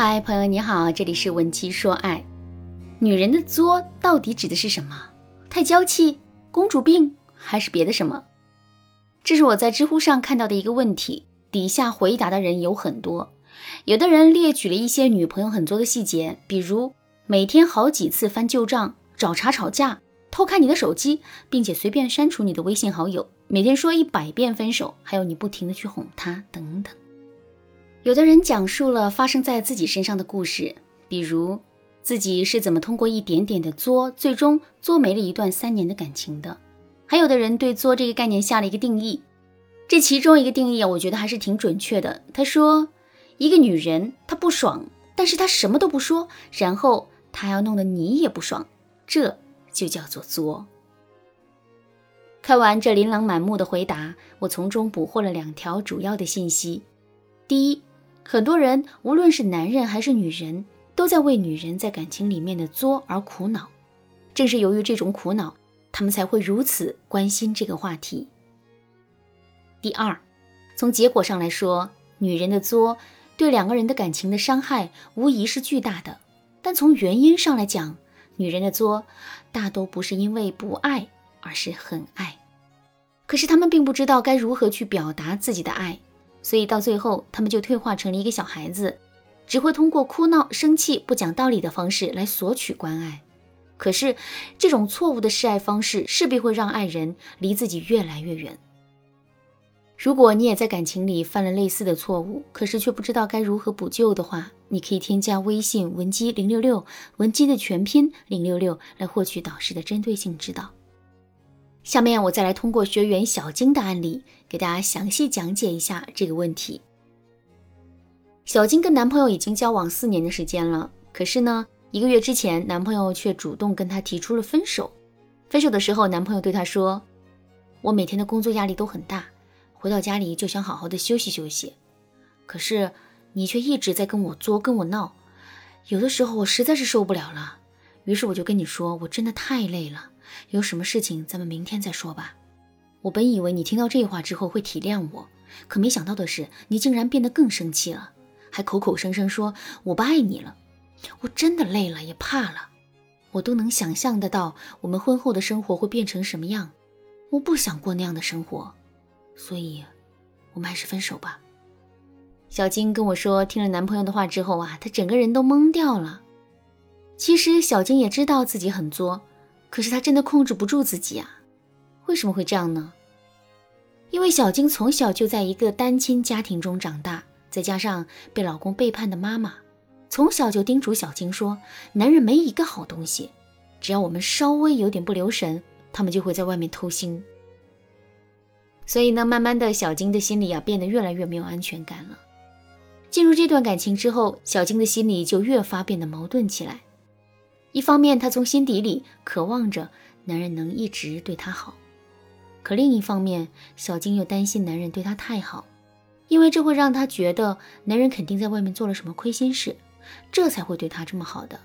嗨，朋友你好，这里是文姬说爱。女人的作到底指的是什么？太娇气、公主病，还是别的什么？这是我在知乎上看到的一个问题，底下回答的人有很多。有的人列举了一些女朋友很作的细节，比如每天好几次翻旧账、找茬吵架、偷看你的手机，并且随便删除你的微信好友，每天说一百遍分手，还有你不停的去哄她等等。有的人讲述了发生在自己身上的故事，比如自己是怎么通过一点点的作，最终作没了一段三年的感情的。还有的人对作这个概念下了一个定义，这其中一个定义啊，我觉得还是挺准确的。他说，一个女人她不爽，但是她什么都不说，然后她要弄得你也不爽，这就叫做作。看完这琳琅满目的回答，我从中捕获了两条主要的信息：第一。很多人，无论是男人还是女人，都在为女人在感情里面的作而苦恼。正是由于这种苦恼，他们才会如此关心这个话题。第二，从结果上来说，女人的作对两个人的感情的伤害无疑是巨大的。但从原因上来讲，女人的作大都不是因为不爱，而是很爱。可是他们并不知道该如何去表达自己的爱。所以到最后，他们就退化成了一个小孩子，只会通过哭闹、生气、不讲道理的方式来索取关爱。可是，这种错误的示爱方式势必会让爱人离自己越来越远。如果你也在感情里犯了类似的错误，可是却不知道该如何补救的话，你可以添加微信文姬零六六，文姬的全拼零六六，来获取导师的针对性指导。下面我再来通过学员小金的案例，给大家详细讲解一下这个问题。小金跟男朋友已经交往四年的时间了，可是呢，一个月之前，男朋友却主动跟她提出了分手。分手的时候，男朋友对她说：“我每天的工作压力都很大，回到家里就想好好的休息休息，可是你却一直在跟我作，跟我闹，有的时候我实在是受不了了，于是我就跟你说，我真的太累了。”有什么事情咱们明天再说吧。我本以为你听到这话之后会体谅我，可没想到的是，你竟然变得更生气了，还口口声声说我不爱你了。我真的累了，也怕了。我都能想象得到我们婚后的生活会变成什么样。我不想过那样的生活，所以，我们还是分手吧。小金跟我说，听了男朋友的话之后啊，她整个人都懵掉了。其实小金也知道自己很作。可是她真的控制不住自己啊！为什么会这样呢？因为小金从小就在一个单亲家庭中长大，再加上被老公背叛的妈妈，从小就叮嘱小金说：“男人没一个好东西，只要我们稍微有点不留神，他们就会在外面偷腥。”所以呢，慢慢的小金的心里啊变得越来越没有安全感了。进入这段感情之后，小金的心里就越发变得矛盾起来。一方面，她从心底里渴望着男人能一直对她好，可另一方面，小金又担心男人对她太好，因为这会让她觉得男人肯定在外面做了什么亏心事，这才会对她这么好的。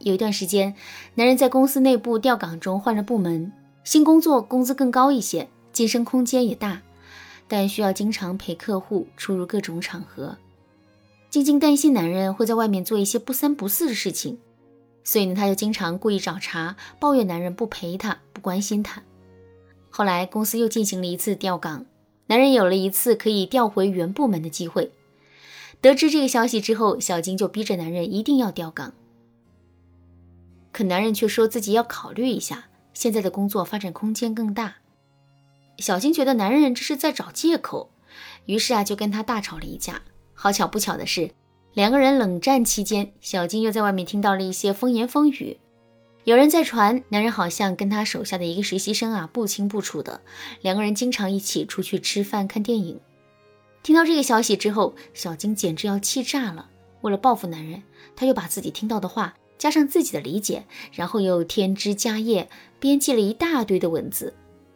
有一段时间，男人在公司内部调岗中换了部门，新工作工资更高一些，晋升空间也大，但需要经常陪客户出入各种场合。静静担心男人会在外面做一些不三不四的事情。所以呢，她就经常故意找茬，抱怨男人不陪她，不关心她。后来公司又进行了一次调岗，男人有了一次可以调回原部门的机会。得知这个消息之后，小金就逼着男人一定要调岗。可男人却说自己要考虑一下，现在的工作发展空间更大。小金觉得男人这是在找借口，于是啊，就跟他大吵了一架。好巧不巧的是。两个人冷战期间，小金又在外面听到了一些风言风语。有人在传，男人好像跟他手下的一个实习生啊不清不楚的，两个人经常一起出去吃饭、看电影。听到这个消息之后，小金简直要气炸了。为了报复男人，他又把自己听到的话加上自己的理解，然后又添枝加叶，编辑了一大堆的文字。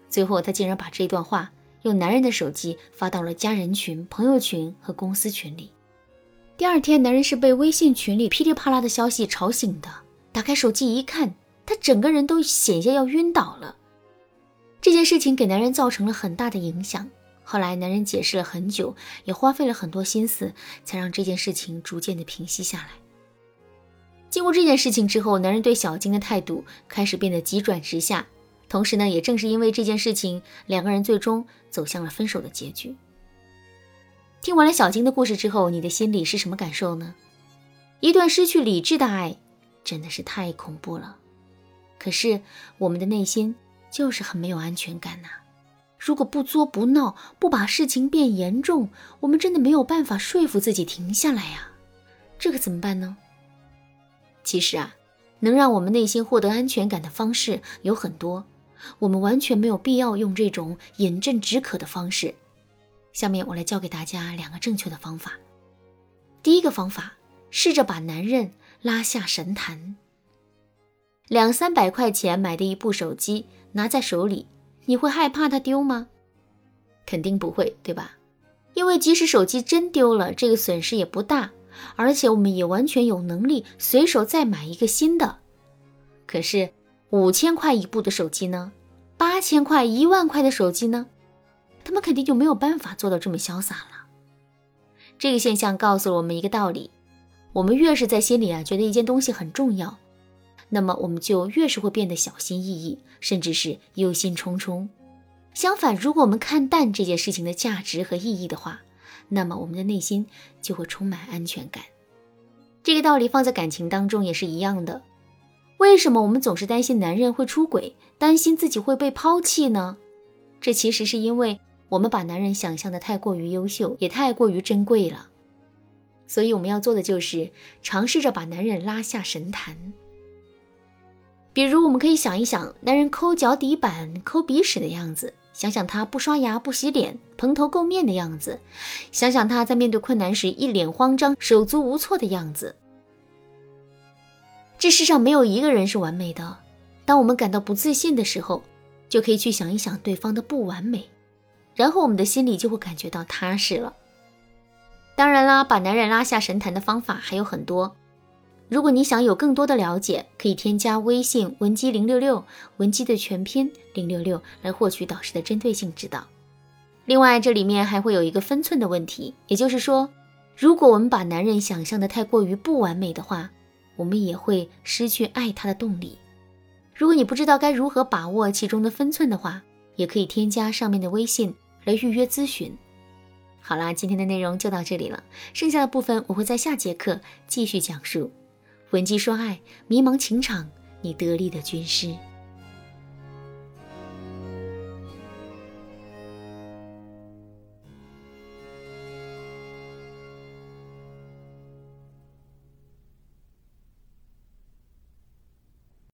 最后，他竟然把这段话用男人的手机发到了家人群、朋友群和公司群里。第二天，男人是被微信群里噼里啪啦的消息吵醒的。打开手机一看，他整个人都险些要晕倒了。这件事情给男人造成了很大的影响。后来男人解释了很久，也花费了很多心思，才让这件事情逐渐的平息下来。经过这件事情之后，男人对小金的态度开始变得急转直下。同时呢，也正是因为这件事情，两个人最终走向了分手的结局。听完了小金的故事之后，你的心里是什么感受呢？一段失去理智的爱，真的是太恐怖了。可是我们的内心就是很没有安全感呐。如果不作不闹，不把事情变严重，我们真的没有办法说服自己停下来呀。这可怎么办呢？其实啊，能让我们内心获得安全感的方式有很多，我们完全没有必要用这种饮鸩止渴的方式。下面我来教给大家两个正确的方法。第一个方法，试着把男人拉下神坛。两三百块钱买的一部手机拿在手里。你会害怕它丢吗？肯定不会，对吧？因为即使手机真丢了，这个损失也不大，而且我们也完全有能力随手再买一个新的。可是五千块一部的手机呢？八千块、一万块的手机呢？他们肯定就没有办法做到这么潇洒了。这个现象告诉了我们一个道理：我们越是在心里啊觉得一件东西很重要。那么我们就越是会变得小心翼翼，甚至是忧心忡忡。相反，如果我们看淡这件事情的价值和意义的话，那么我们的内心就会充满安全感。这个道理放在感情当中也是一样的。为什么我们总是担心男人会出轨，担心自己会被抛弃呢？这其实是因为我们把男人想象的太过于优秀，也太过于珍贵了。所以我们要做的就是尝试着把男人拉下神坛。比如，我们可以想一想男人抠脚底板、抠鼻屎的样子，想想他不刷牙、不洗脸、蓬头垢面的样子，想想他在面对困难时一脸慌张、手足无措的样子。这世上没有一个人是完美的。当我们感到不自信的时候，就可以去想一想对方的不完美，然后我们的心里就会感觉到踏实了。当然啦，把男人拉下神坛的方法还有很多。如果你想有更多的了解，可以添加微信文姬零六六，文姬的全拼零六六，来获取导师的针对性指导。另外，这里面还会有一个分寸的问题，也就是说，如果我们把男人想象的太过于不完美的话，我们也会失去爱他的动力。如果你不知道该如何把握其中的分寸的话，也可以添加上面的微信来预约咨询。好啦，今天的内容就到这里了，剩下的部分我会在下节课继续讲述。闻鸡说爱，迷茫情场，你得力的军师。